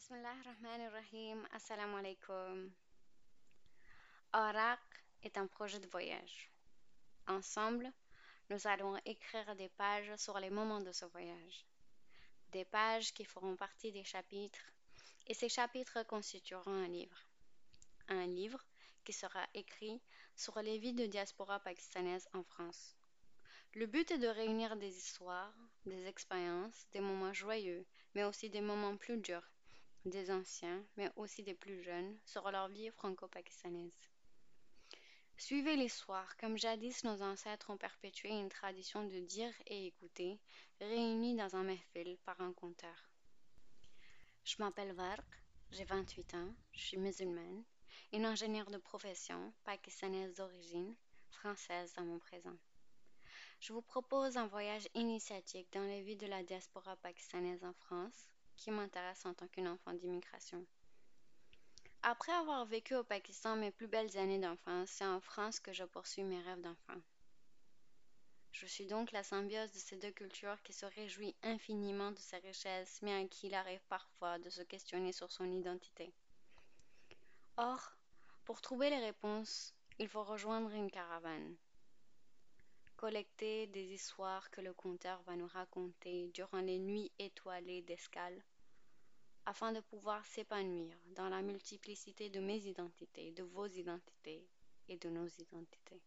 Bismillah ar-Rahman ar-Rahim. Assalamu alaikum. Arak est un projet de voyage. Ensemble, nous allons écrire des pages sur les moments de ce voyage. Des pages qui feront partie des chapitres, et ces chapitres constitueront un livre. Un livre qui sera écrit sur les vies de diaspora pakistanaise en France. Le but est de réunir des histoires, des expériences, des moments joyeux, mais aussi des moments plus durs, des anciens, mais aussi des plus jeunes, sur leur vie franco-pakistanaise. Suivez l'histoire, comme jadis nos ancêtres ont perpétué une tradition de dire et écouter, réunis dans un mehfil par un conteur. Je m'appelle Varq, j'ai 28 ans, je suis musulmane, une ingénieure de profession, pakistanaise d'origine, française dans mon présent. Je vous propose un voyage initiatique dans les vies de la diaspora pakistanaise en France, qui m'intéresse en tant qu'une enfant d'immigration. Après avoir vécu au Pakistan mes plus belles années d'enfance, c'est en France que je poursuis mes rêves d'enfant. Je suis donc la symbiose de ces deux cultures qui se réjouit infiniment de ses richesses, mais à qui il arrive parfois de se questionner sur son identité. Or, pour trouver les réponses, il faut rejoindre une caravane. Collecter des histoires que le conteur va nous raconter durant les nuits étoilées d'escale, afin de pouvoir s'épanouir dans la multiplicité de mes identités, de vos identités et de nos identités.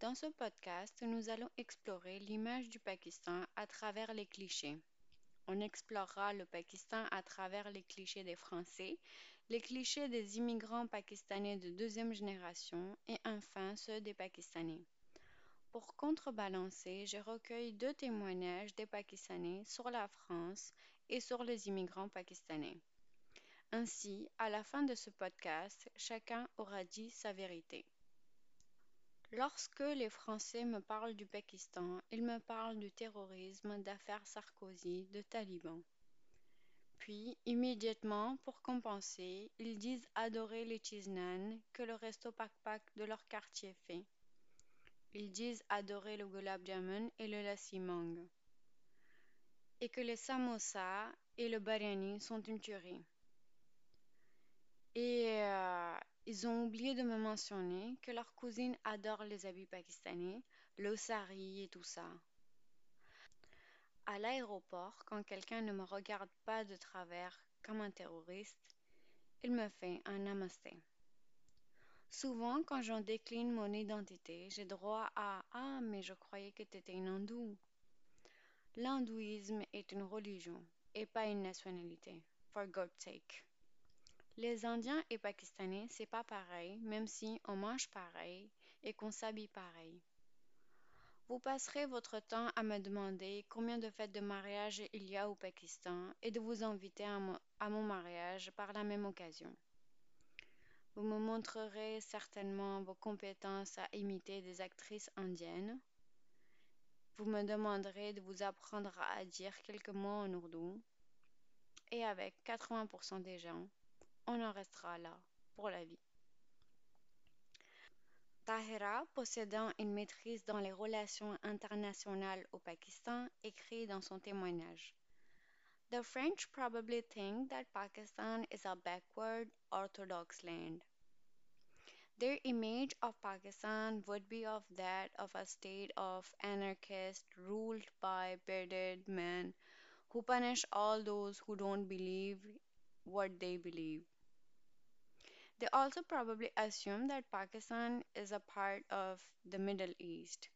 Dans ce podcast, nous allons explorer l'image du Pakistan à travers les clichés. On explorera le Pakistan à travers les clichés des Français, les clichés des immigrants pakistanais de deuxième génération et enfin ceux des Pakistanais. Pour contrebalancer, je recueille deux témoignages des Pakistanais sur la France et sur les immigrants pakistanais. Ainsi, à la fin de ce podcast, chacun aura dit sa vérité. Lorsque les Français me parlent du Pakistan, ils me parlent du terrorisme, d'affaires Sarkozy, de talibans. Puis, immédiatement, pour compenser, ils disent adorer les chisnan que le resto pak-pak de leur quartier fait. Ils disent adorer le gulab jamun et le lassi. Et que les samosas et le biryani sont une tuerie. Et euh, ils ont oublié de me mentionner que leur cousine adore les habits pakistanais, le sari et tout ça. À l'aéroport, quand quelqu'un ne me regarde pas de travers comme un terroriste, il me fait un namasté. Souvent, quand j'en décline mon identité, j'ai droit à Ah, mais je croyais que tu étais une hindoue. L'hindouisme est une religion et pas une nationalité. For God's sake. Les Indiens et Pakistanais, c'est pas pareil, même si on mange pareil et qu'on s'habille pareil. Vous passerez votre temps à me demander combien de fêtes de mariage il y a au Pakistan et de vous inviter à mon, mariage par la même occasion. Vous me montrerez certainement vos compétences à imiter des actrices indiennes. Vous me demanderez de vous apprendre à dire quelques mots en ourdou. Et avec 80% des gens, on en restera là pour la vie. Tahira, possédant une maîtrise dans les relations internationales au Pakistan, écrit dans son témoignage The French probably think that Pakistan is a backward Orthodox land. Their image of Pakistan would be of that of a state of anarchists ruled by bearded men who punish all those who don't believe what they believe. They also probably assume that Pakistan is a part of the Middle East.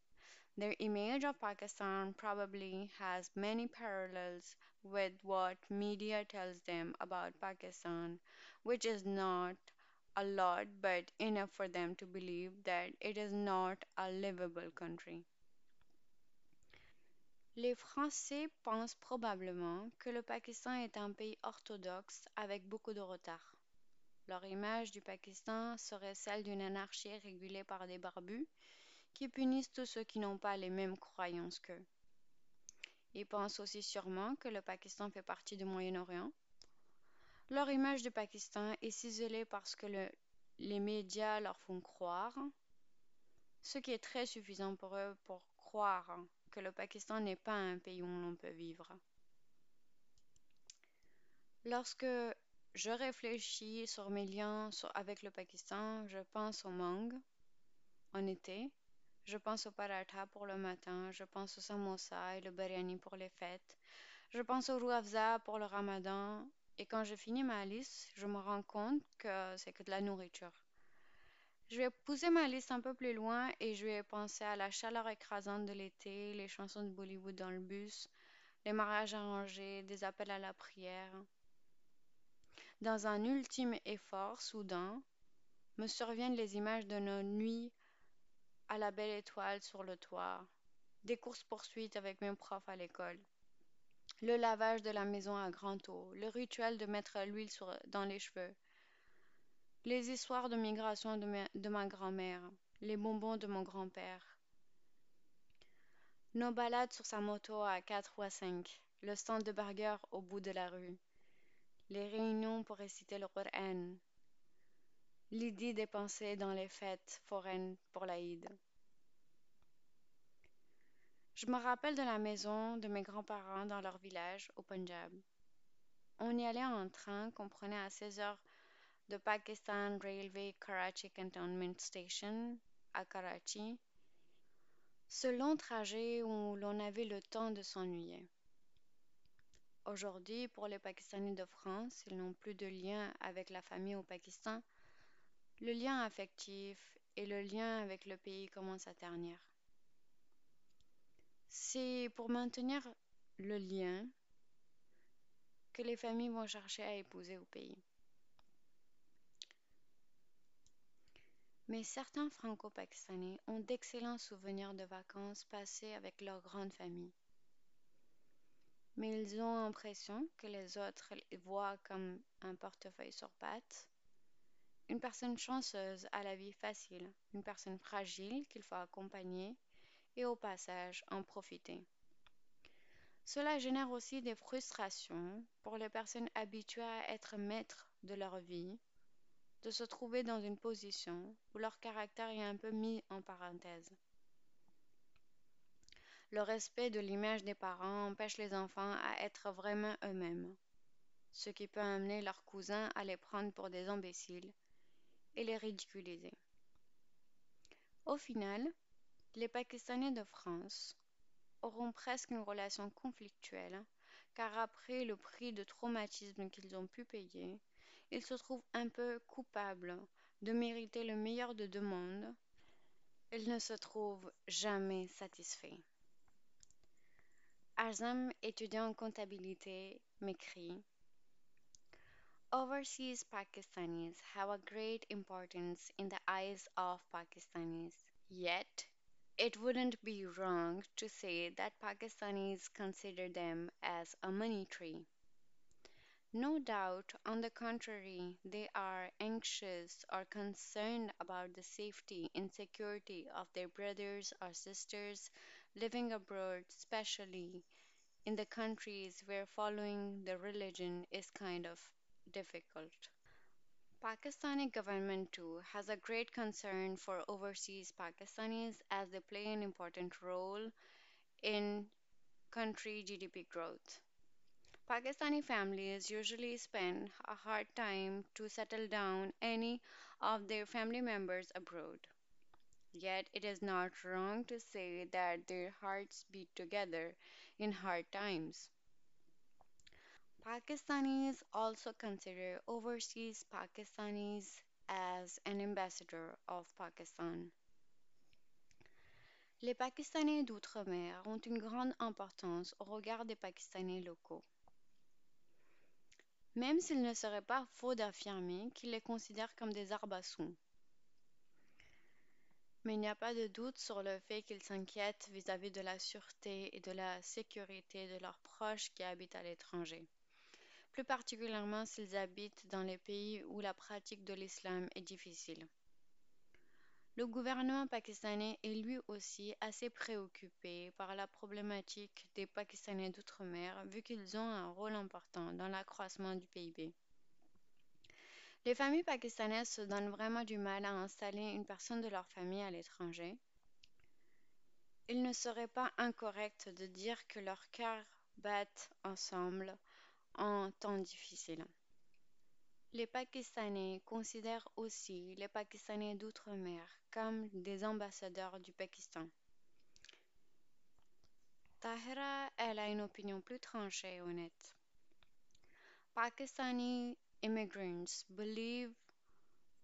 Their image of Pakistan probably has many parallels with what media tells them about Pakistan, which is not a lot but enough for them to believe that it is not a livable country. Les Français pensent probablement que le Pakistan est un pays orthodoxe avec beaucoup de retard. Leur image du Pakistan serait celle d'une anarchie régulée par des barbus qui punissent tous ceux qui n'ont pas les mêmes croyances qu'eux. Ils pensent aussi sûrement que le Pakistan fait partie du Moyen-Orient. Leur image du Pakistan est ciselée parce que le, les médias leur font croire, ce qui est très suffisant pour eux pour croire que le Pakistan n'est pas un pays où l'on peut vivre. Lorsque je réfléchis sur mes liens avec le Pakistan, je pense au mangue en été, je pense au paratha pour le matin, je pense au samosa et le biryani pour les fêtes, je pense au rouafza pour le ramadan, et quand je finis ma liste, je me rends compte que c'est que de la nourriture. Je vais pousser ma liste un peu plus loin et je vais penser à la chaleur écrasante de l'été, les chansons de Bollywood dans le bus, les mariages arrangés, des appels à la prière. Dans un ultime effort soudain, me surviennent les images de nos nuits à la belle étoile sur le toit, des courses-poursuites avec mes profs à l'école, le lavage de la maison à grand eau, le rituel de mettre l'huile dans les cheveux, les histoires de migration de ma, de ma grand-mère, les bonbons de mon grand-père, nos balades sur sa moto à quatre ou à cinq, le stand de burger au bout de la rue, les réunions pour réciter le Coran, l'idée dépensée dans les fêtes foraines pour l'Aïd. Je me rappelle de la maison de mes grands-parents dans leur village, au Punjab. On y allait en train qu'on prenait à 16 de Pakistan Railway Karachi Cantonment Station à Karachi. Ce long trajet où l'on avait le temps de s'ennuyer. Aujourd'hui, pour les Pakistanais de France, ils n'ont plus de lien avec la famille au Pakistan. Le lien affectif et le lien avec le pays commencent à ternir. C'est pour maintenir le lien que les familles vont chercher à épouser au pays. Mais certains franco-pakistanais ont d'excellents souvenirs de vacances passées avec leur grande famille. Mais ils ont l'impression que les autres les voient comme un portefeuille sur pattes, une personne chanceuse à la vie facile, une personne fragile qu'il faut accompagner et au passage en profiter. Cela génère aussi des frustrations pour les personnes habituées à être maîtres de leur vie de se trouver dans une position où leur caractère est un peu mis en parenthèse. Le respect de l'image des parents empêche les enfants à être vraiment eux-mêmes, ce qui peut amener leurs cousins à les prendre pour des imbéciles et les ridiculiser. Au final, les Pakistanais de France auront presque une relation conflictuelle, car après le prix de traumatisme qu'ils ont pu payer, ils se trouvent un peu coupables de mériter le meilleur de deux mondes. Ils ne se trouvent jamais satisfaits. Azam, étudiant en comptabilité, m'écrit Overseas Pakistanis have a great importance in the eyes of Pakistanis. Yet, it wouldn't be wrong to say that Pakistanis consider them as a money tree. No doubt, on the contrary, they are anxious or concerned about the safety and security of their brothers or sisters living abroad, especially in the countries where following the religion is kind of difficult. Pakistani government too has a great concern for overseas Pakistanis as they play an important role in country GDP growth. Pakistani families usually spend a hard time to settle down any of their family members abroad. Yet it is not wrong to say that their hearts beat together in hard times. Pakistanis also consider overseas Pakistanis as an ambassador of Pakistan. Les Pakistanais d'outre-mer ont une grande importance au regard des Pakistanais locaux même s'il ne serait pas faux d'affirmer qu'ils les considèrent comme des arbassons. Mais il n'y a pas de doute sur le fait qu'ils s'inquiètent vis-à-vis de la sûreté et de la sécurité de leurs proches qui habitent à l'étranger, plus particulièrement s'ils habitent dans les pays où la pratique de l'islam est difficile. Le gouvernement pakistanais est lui aussi assez préoccupé par la problématique des Pakistanais d'outre-mer vu qu'ils ont un rôle important dans l'accroissement du PIB. Les familles pakistanaises se donnent vraiment du mal à installer une personne de leur famille à l'étranger. Il ne serait pas incorrect de dire que leurs cœurs battent ensemble en temps difficiles. Les Pakistanais considèrent aussi les Pakistanais d'outre-mer comme des ambassadeurs du Pakistan. Tahira, elle a une opinion plus tranchée et honnête. Pakistani immigrants believe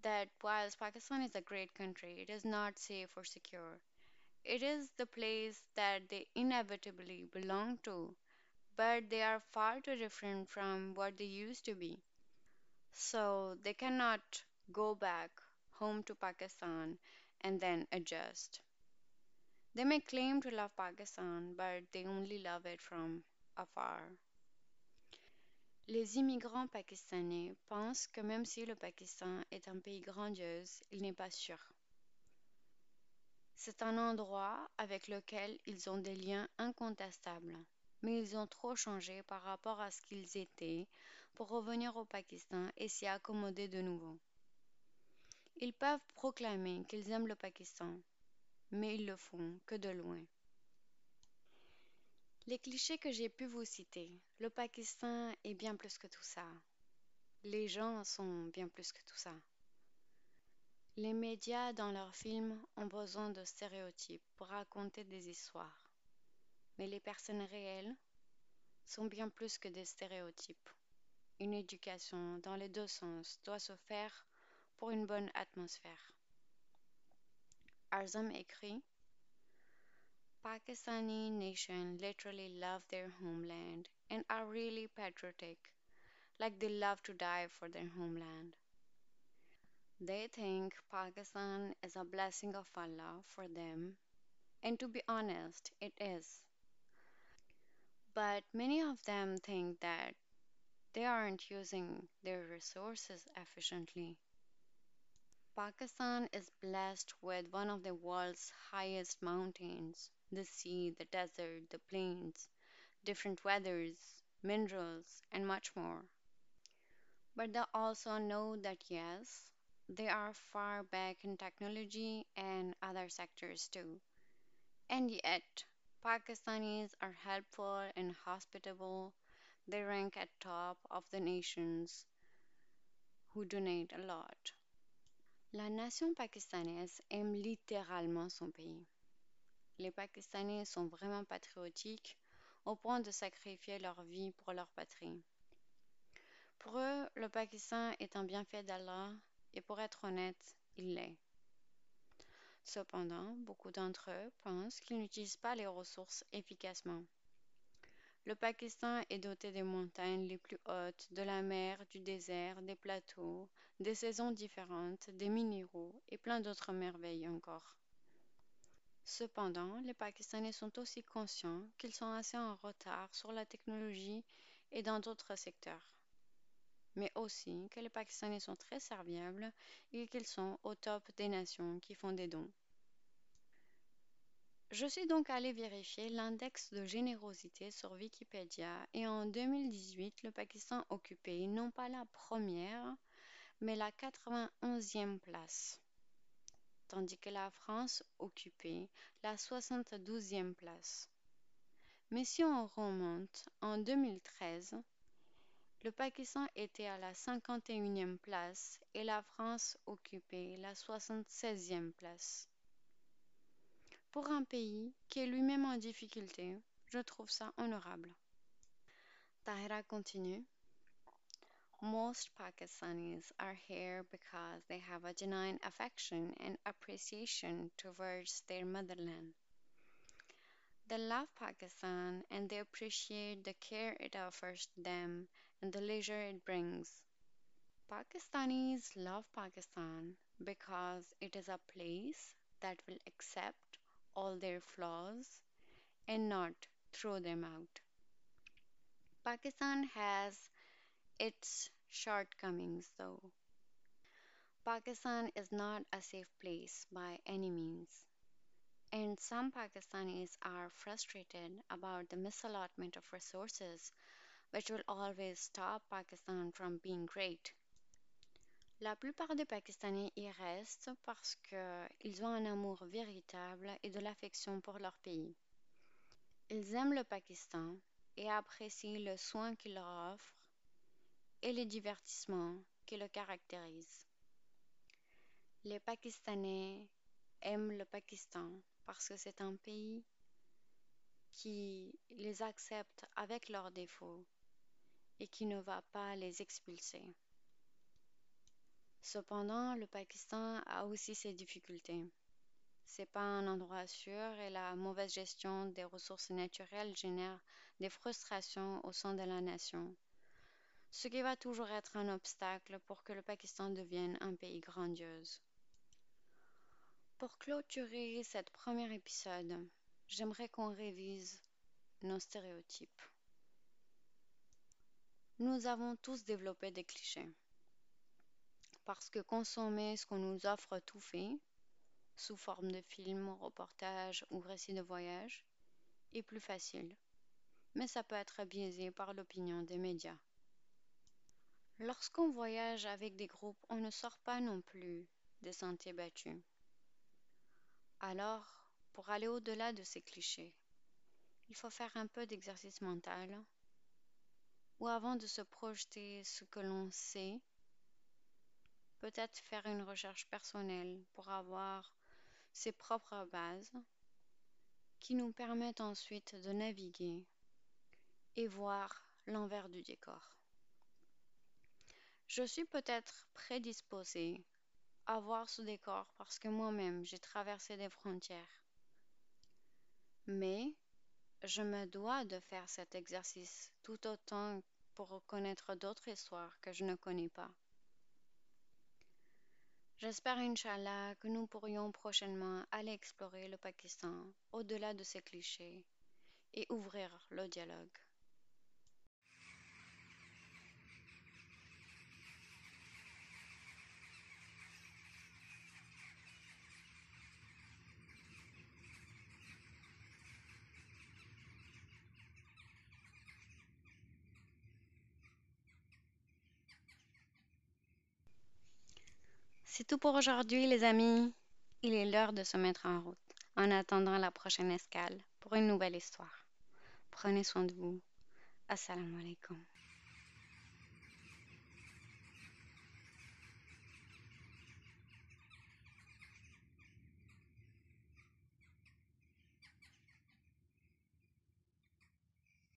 that whilst Pakistan is a great country, it is not safe or secure. It is the place that they inevitably belong to, but they are far too different from what they used to be. So they cannot go back home to Pakistan and then adjust. They may claim to love Pakistan, but they only love it from afar. Les immigrants pakistanais pensent que même si le Pakistan est un pays grandiose, il n'est pas sûr. C'est un endroit avec lequel ils ont des liens incontestables, mais ils ont trop changé par rapport à ce qu'ils étaient pour revenir au Pakistan et s'y accommoder de nouveau. Ils peuvent proclamer qu'ils aiment le Pakistan, mais ils le font que de loin. Les clichés que j'ai pu vous citer, le Pakistan est bien plus que tout ça. Les gens sont bien plus que tout ça. Les médias dans leurs films ont besoin de stéréotypes pour raconter des histoires. Mais les personnes réelles sont bien plus que des stéréotypes. Une éducation dans les deux sens doit se faire pour une bonne atmosphère. Arzam écrit Pakistani nation literally love their homeland and are really patriotic, like they love to die for their homeland. They think Pakistan is a blessing of Allah for them, and to be honest, it is. But many of them think that they aren't using their resources efficiently. Pakistan is blessed with one of the world's highest mountains, the sea, the desert, the plains, different weathers, minerals, and much more. But they also know that yes, they are far back in technology and other sectors too. And yet, Pakistanis are helpful and hospitable. They rank at top of the nations who donate a lot. La nation pakistanaise aime littéralement son pays. Les Pakistanais sont vraiment patriotiques au point de sacrifier leur vie pour leur patrie. Pour eux, le Pakistan est un bienfait d'Allah et pour être honnête, il l'est. Cependant, beaucoup d'entre eux pensent qu'ils n'utilisent pas les ressources efficacement. Le Pakistan est doté des montagnes les plus hautes, de la mer, du désert, des plateaux, des saisons différentes, des minéraux et plein d'autres merveilles encore. Cependant, les Pakistanais sont aussi conscients qu'ils sont assez en retard sur la technologie et dans d'autres secteurs mais aussi que les Pakistanais sont très serviables et qu'ils sont au top des nations qui font des dons. Je suis donc allée vérifier l'index de générosité sur Wikipédia et en 2018, le Pakistan occupait non pas la première, mais la 91e place, tandis que la France occupait la 72e place. Mais si on remonte en 2013, le Pakistan était à la 51e place et la France occupait la 76e place. Pour un pays qui est lui-même en difficulté, je trouve ça honorable. Tahira continue. Most Pakistanis are here because they have a genuine affection and appreciation towards their motherland. They love Pakistan and they appreciate the care it offers them and the leisure it brings. Pakistanis love Pakistan because it is a place that will accept all their flaws and not throw them out. Pakistan has its shortcomings though. Pakistan is not a safe place by any means, and some Pakistanis are frustrated about the misallotment of resources, which will always stop Pakistan from being great. La plupart des Pakistanais y restent parce qu'ils ont un amour véritable et de l'affection pour leur pays. Ils aiment le Pakistan et apprécient le soin qu'il leur offre et les divertissements qui le caractérisent. Les Pakistanais aiment le Pakistan parce que c'est un pays qui les accepte avec leurs défauts et qui ne va pas les expulser. Cependant, le Pakistan a aussi ses difficultés. C'est pas un endroit sûr et la mauvaise gestion des ressources naturelles génère des frustrations au sein de la nation, ce qui va toujours être un obstacle pour que le Pakistan devienne un pays grandiose. Pour clôturer cet premier épisode, j'aimerais qu'on révise nos stéréotypes. Nous avons tous développé des clichés. Parce que consommer ce qu'on nous offre tout fait, sous forme de films, reportages ou récits de voyage, est plus facile. Mais ça peut être biaisé par l'opinion des médias. Lorsqu'on voyage avec des groupes, on ne sort pas non plus des sentiers battus. Alors, pour aller au-delà de ces clichés, il faut faire un peu d'exercice mental, ou avant de se projeter ce que l'on sait, peut-être faire une recherche personnelle pour avoir ses propres bases qui nous permettent ensuite de naviguer et voir l'envers du décor. Je suis peut-être prédisposée voir ce décor parce que moi-même j'ai traversé des frontières. Mais je me dois de faire cet exercice tout autant pour reconnaître d'autres histoires que je ne connais pas. J'espère, Inch'Allah, que nous pourrions prochainement aller explorer le Pakistan au-delà de ces clichés et ouvrir le dialogue. C'est tout pour aujourd'hui, les amis. Il est l'heure de se mettre en route, en attendant la prochaine escale pour une nouvelle histoire. Prenez soin de vous. Assalamu alaikum.